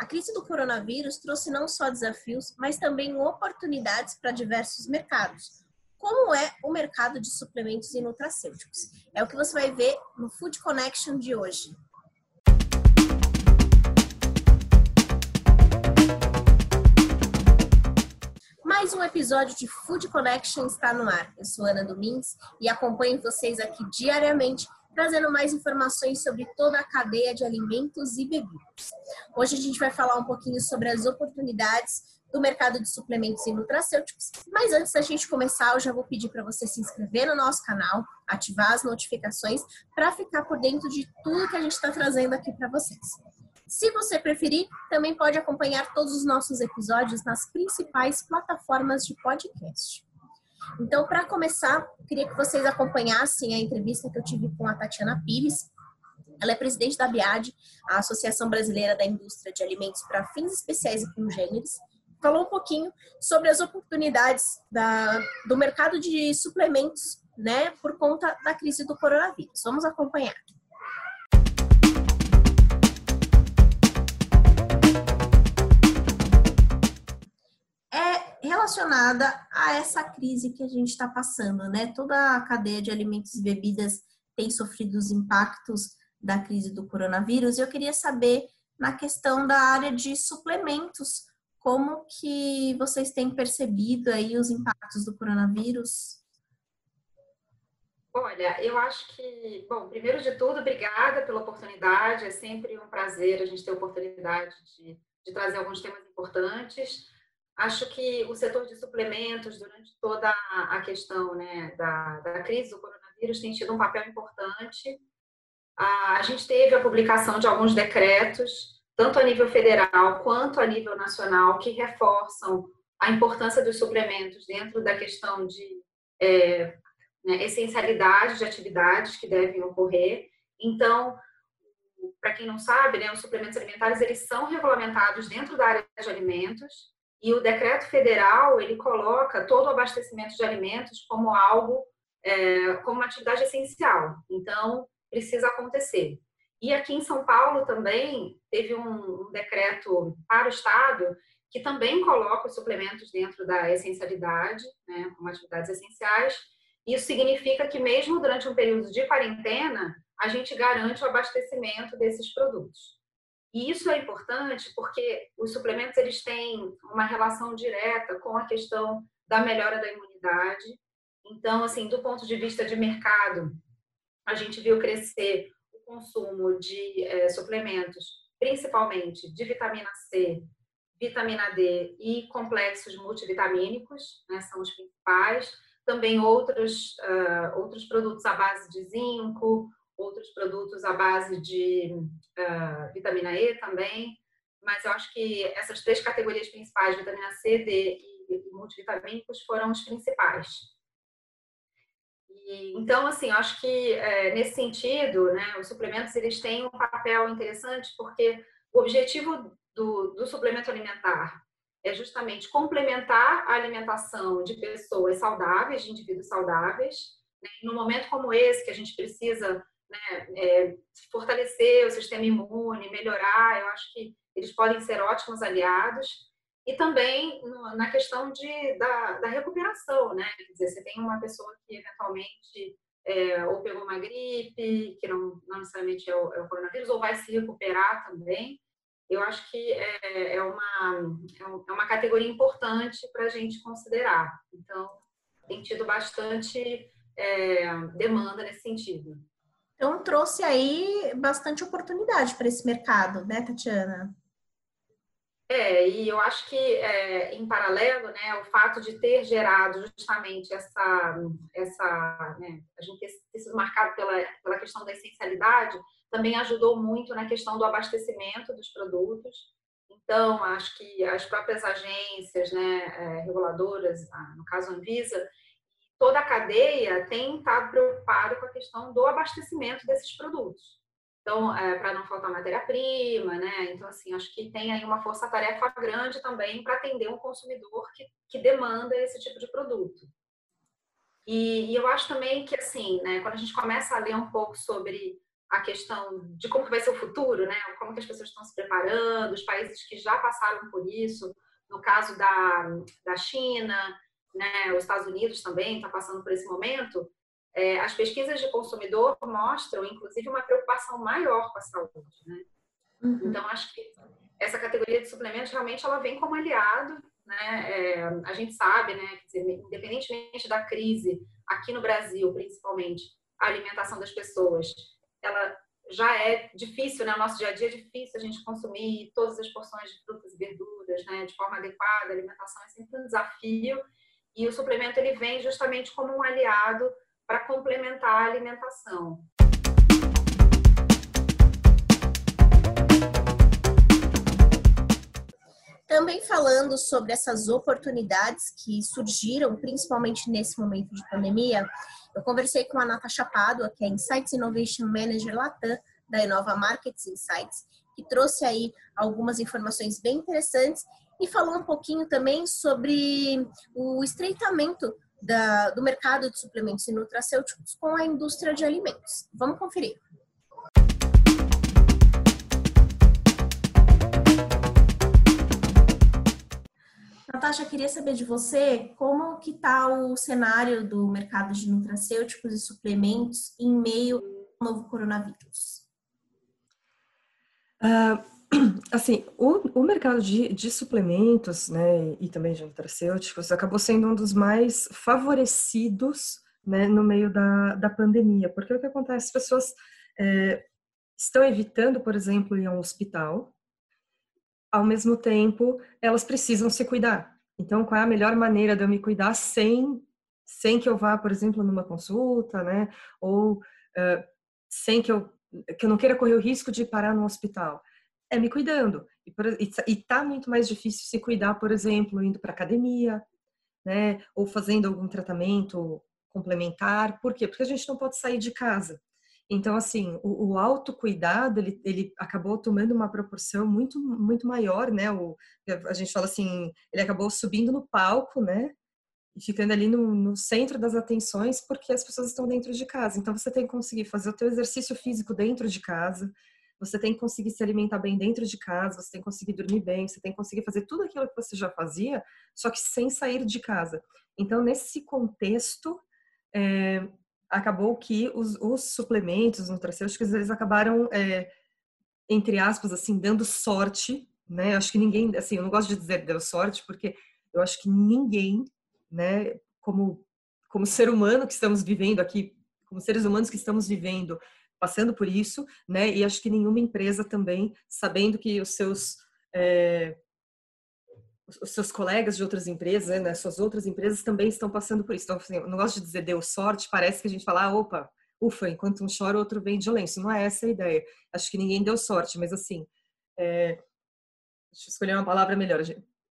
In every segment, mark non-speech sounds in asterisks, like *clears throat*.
A crise do coronavírus trouxe não só desafios, mas também oportunidades para diversos mercados. Como é o mercado de suplementos e nutracêuticos? É o que você vai ver no Food Connection de hoje. Mais um episódio de Food Connection está no ar. Eu sou Ana Domingues e acompanho vocês aqui diariamente trazendo mais informações sobre toda a cadeia de alimentos e bebidas. Hoje a gente vai falar um pouquinho sobre as oportunidades do mercado de suplementos e nutracêuticos. Mas antes da gente começar, eu já vou pedir para você se inscrever no nosso canal, ativar as notificações para ficar por dentro de tudo que a gente está trazendo aqui para vocês. Se você preferir, também pode acompanhar todos os nossos episódios nas principais plataformas de podcast. Então, para começar, queria que vocês acompanhassem a entrevista que eu tive com a Tatiana Pires. Ela é presidente da BIAD, a Associação Brasileira da Indústria de Alimentos para Fins Especiais e Congêneres. Falou um pouquinho sobre as oportunidades da, do mercado de suplementos, né, por conta da crise do coronavírus. Vamos acompanhar. Relacionada a essa crise que a gente está passando, né? Toda a cadeia de alimentos e bebidas tem sofrido os impactos da crise do coronavírus. E eu queria saber, na questão da área de suplementos, como que vocês têm percebido aí os impactos do coronavírus? Olha, eu acho que, bom, primeiro de tudo, obrigada pela oportunidade. É sempre um prazer a gente ter a oportunidade de, de trazer alguns temas importantes. Acho que o setor de suplementos, durante toda a questão né, da, da crise do coronavírus, tem tido um papel importante. A, gente teve a publicação de alguns decretos, tanto a nível federal quanto a nível nacional, que reforçam a importância dos suplementos dentro da questão de é, né, essencialidade de atividades que devem ocorrer. Então, para quem não sabe, né, os suplementos alimentares eles são regulamentados dentro da área de alimentos e o decreto federal ele coloca todo o abastecimento de alimentos como algo, é, como uma atividade essencial. Então, precisa acontecer. E aqui em São Paulo também teve um, um decreto para o Estado que também coloca os suplementos dentro da essencialidade, né, como atividades essenciais. Isso significa que mesmo durante um período de quarentena, a gente garante o abastecimento desses produtos. E isso é importante porque os suplementos eles têm uma relação direta com a questão da melhora da imunidade. Então, assim, do ponto de vista de mercado, a gente viu crescer o consumo de é, suplementos, principalmente de vitamina C, vitamina D e complexos multivitamínicos, né, são os principais. Também outros, uh, outros produtos à base de zinco, outros produtos à base de uh, vitamina E também, mas eu acho que essas três categorias principais, vitamina C, D e multivitamínicos, foram os principais. E, então, assim, eu acho que é, nesse sentido, né, os suplementos eles têm um papel interessante porque o objetivo do, do suplemento alimentar é justamente complementar a alimentação de pessoas saudáveis, de indivíduos saudáveis. Né? No momento como esse, que a gente precisa né, é, fortalecer o sistema imune, melhorar, eu acho que eles podem ser ótimos aliados. E também na questão de, da, da recuperação, né? Quer dizer, você tem uma pessoa que eventualmente é, ou pegou uma gripe, que não, não necessariamente é o, é o, coronavírus, ou vai se recuperar também. Eu acho que é, é uma, é, é uma categoria importante para a gente considerar. Então, tem tido bastante é, demanda nesse sentido. Então, trouxe aí bastante oportunidade para esse mercado, né, Tatiana? É, e eu acho que, é, em paralelo, né, o fato de ter gerado justamente essa, essa né, a gente ter sido marcado pela, pela questão da essencialidade, também ajudou muito na questão do abastecimento dos produtos. Então, acho que as próprias agências né, é, reguladoras, no caso a Anvisa, toda a cadeia tem estado preocupado com a questão do abastecimento desses produtos. Então, é, para não faltar matéria-prima, né? Então, assim, acho que tem aí uma força-tarefa grande também para atender um consumidor que, que demanda esse tipo de produto. E, e, eu acho também que, assim, né, quando a gente começa a ler um pouco sobre a questão de como vai ser o futuro, né? Como que as pessoas estão se preparando, os países que já passaram por isso, no caso da, da China, né? Os Estados Unidos também está passando por esse momento. É, as pesquisas de consumidor mostram, inclusive, uma preocupação maior com a saúde, né? Uhum. Então, acho que essa categoria de suplementos realmente ela vem como aliado, né? É, a gente sabe, né? Dizer, independentemente da crise aqui no Brasil, principalmente, a alimentação das pessoas, ela já é difícil, né? O nosso dia a dia é difícil a gente consumir todas as porções de frutas e verduras, né? De forma adequada, a alimentação é sempre um desafio e o suplemento ele vem justamente como um aliado para complementar a alimentação. Também falando sobre essas oportunidades que surgiram, principalmente nesse momento de pandemia, eu conversei com a Natasha Padua, que é Insights Innovation Manager Latam da Inova Markets Insights, que trouxe aí algumas informações bem interessantes e falou um pouquinho também sobre o estreitamento da, do mercado de suplementos e nutracêuticos com a indústria de alimentos. Vamos conferir. Natasha, queria saber de você como que está o cenário do mercado de nutracêuticos e suplementos em meio ao novo coronavírus. Uh, *clears throat* assim, o, o mercado de, de, suplementos, né, e também de nutracêuticos, acabou sendo um dos mais favorecidos, né, no meio da, da pandemia, porque o que acontece, as pessoas é, estão evitando, por exemplo, ir a um hospital, ao mesmo tempo, elas precisam se cuidar. Então, qual é a melhor maneira de eu me cuidar sem, sem que eu vá, por exemplo, numa consulta, né? Ou uh, sem que eu, que eu não queira correr o risco de parar no hospital? É me cuidando. E, e tá muito mais difícil se cuidar, por exemplo, indo para academia, né? Ou fazendo algum tratamento complementar. Por quê? Porque a gente não pode sair de casa. Então, assim, o, o autocuidado, ele, ele acabou tomando uma proporção muito, muito maior, né? O, a gente fala assim, ele acabou subindo no palco, né? Ficando ali no, no centro das atenções, porque as pessoas estão dentro de casa. Então, você tem que conseguir fazer o teu exercício físico dentro de casa, você tem que conseguir se alimentar bem dentro de casa, você tem que conseguir dormir bem, você tem que conseguir fazer tudo aquilo que você já fazia, só que sem sair de casa. Então, nesse contexto, é, acabou que os, os suplementos nutracêuticos eles acabaram é, entre aspas assim dando sorte né acho que ninguém assim eu não gosto de dizer deu sorte porque eu acho que ninguém né como como ser humano que estamos vivendo aqui como seres humanos que estamos vivendo passando por isso né e acho que nenhuma empresa também sabendo que os seus é, os seus colegas de outras empresas, né, suas outras empresas também estão passando por isso. Então, assim, eu não gosto de dizer deu sorte, parece que a gente fala, ah, opa, ufa, enquanto um chora, outro vem de lenço. Não é essa a ideia. Acho que ninguém deu sorte, mas assim, é... deixa eu escolher uma palavra melhor.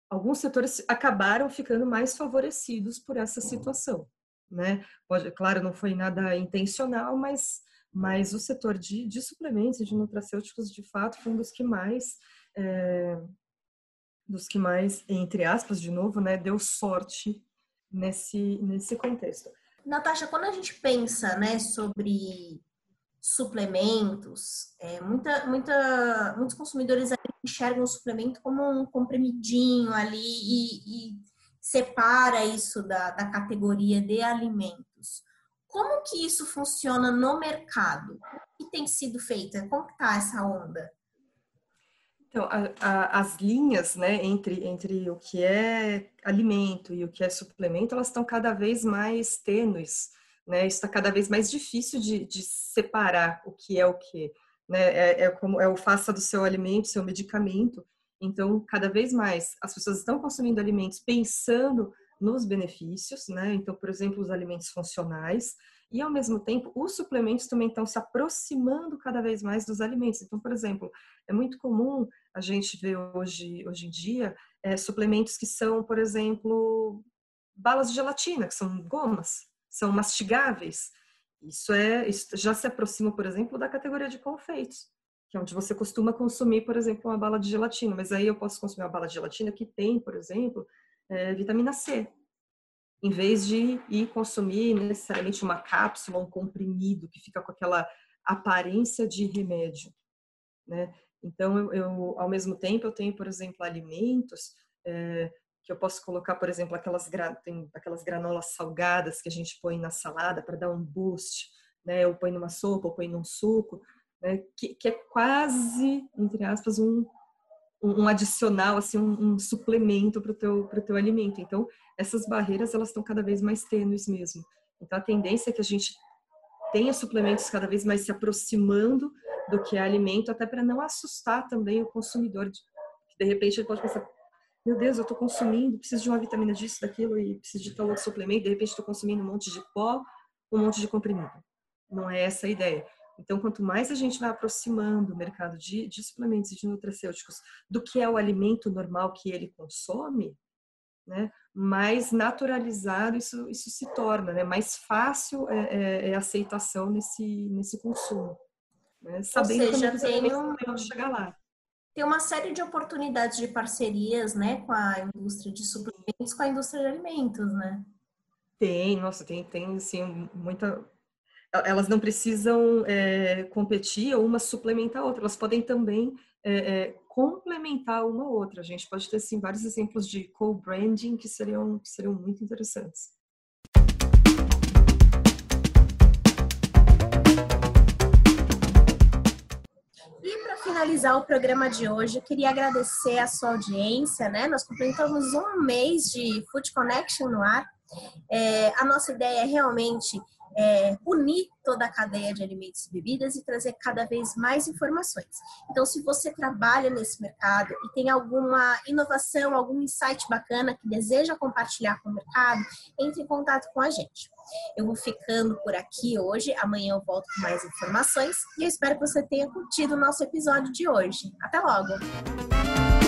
Alguns setores acabaram ficando mais favorecidos por essa situação, né? Pode, claro, não foi nada intencional, mas, mas o setor de, de suplementos e de nutracêuticos, de fato, foi um dos que mais é, dos que mais, entre aspas, de novo, né, deu sorte nesse, nesse contexto. Natasha, quando a gente pensa né, sobre suplementos, é, muita, muita, muitos consumidores enxergam o suplemento como um comprimidinho ali e, e separa isso da, da categoria de alimentos. Como que isso funciona no mercado? O que tem sido feito? Como está essa onda? Então, a, a, as linhas né, entre, entre o que é alimento e o que é suplemento, elas estão cada vez mais tênues, né? Está cada vez mais difícil de, de separar o que é o que. Né? É, é, como é o faça do seu alimento, seu medicamento. Então, cada vez mais as pessoas estão consumindo alimentos pensando nos benefícios, né? Então, por exemplo, os alimentos funcionais, e ao mesmo tempo os suplementos também estão se aproximando cada vez mais dos alimentos. Então, por exemplo, é muito comum a gente ver hoje, hoje em dia é, suplementos que são, por exemplo, balas de gelatina, que são gomas, são mastigáveis. Isso é, isso já se aproxima, por exemplo, da categoria de confeitos, que é onde você costuma consumir, por exemplo, uma bala de gelatina. Mas aí eu posso consumir uma bala de gelatina que tem, por exemplo, é, vitamina C, em vez de ir consumir necessariamente uma cápsula, um comprimido que fica com aquela aparência de remédio, né? Então, eu, eu, ao mesmo tempo, eu tenho, por exemplo, alimentos é, que eu posso colocar, por exemplo, aquelas, tem aquelas granolas salgadas que a gente põe na salada para dar um boost, né? Ou põe numa sopa, ou põe num suco, né? que, que é quase, entre aspas, um, um adicional, assim, um, um suplemento para o teu, teu alimento. Então, essas barreiras, elas estão cada vez mais tênues mesmo. Então, a tendência é que a gente tenha suplementos cada vez mais se aproximando do que é alimento, até para não assustar também o consumidor. Que de repente ele pode pensar, meu Deus, eu estou consumindo, preciso de uma vitamina disso, daquilo, e preciso de tal outro suplemento, de repente estou consumindo um monte de pó, um monte de comprimido. Não é essa a ideia. Então, quanto mais a gente vai aproximando o mercado de, de suplementos e de nutracêuticos do que é o alimento normal que ele consome, né, mais naturalizado isso, isso se torna, né, mais fácil é, é, é a aceitação nesse, nesse consumo. Né, sabendo Ou seja, tem um, chegar lá. Tem uma série de oportunidades de parcerias né, com a indústria de suplementos, com a indústria de alimentos, né? Tem, nossa, tem, tem assim, muita, elas não precisam é, competir ou uma suplementar a outra, elas podem também é, é, complementar uma outra. A gente pode ter assim, vários exemplos de co-branding que seriam, que seriam muito interessantes. E para finalizar o programa de hoje, eu queria agradecer a sua audiência, né? Nós completamos um mês de Food Connection no ar. É, a nossa ideia é realmente é, unir toda a cadeia de alimentos e bebidas e trazer cada vez mais informações. Então, se você trabalha nesse mercado e tem alguma inovação, algum insight bacana que deseja compartilhar com o mercado, entre em contato com a gente. Eu vou ficando por aqui hoje, amanhã eu volto com mais informações e eu espero que você tenha curtido o nosso episódio de hoje. Até logo!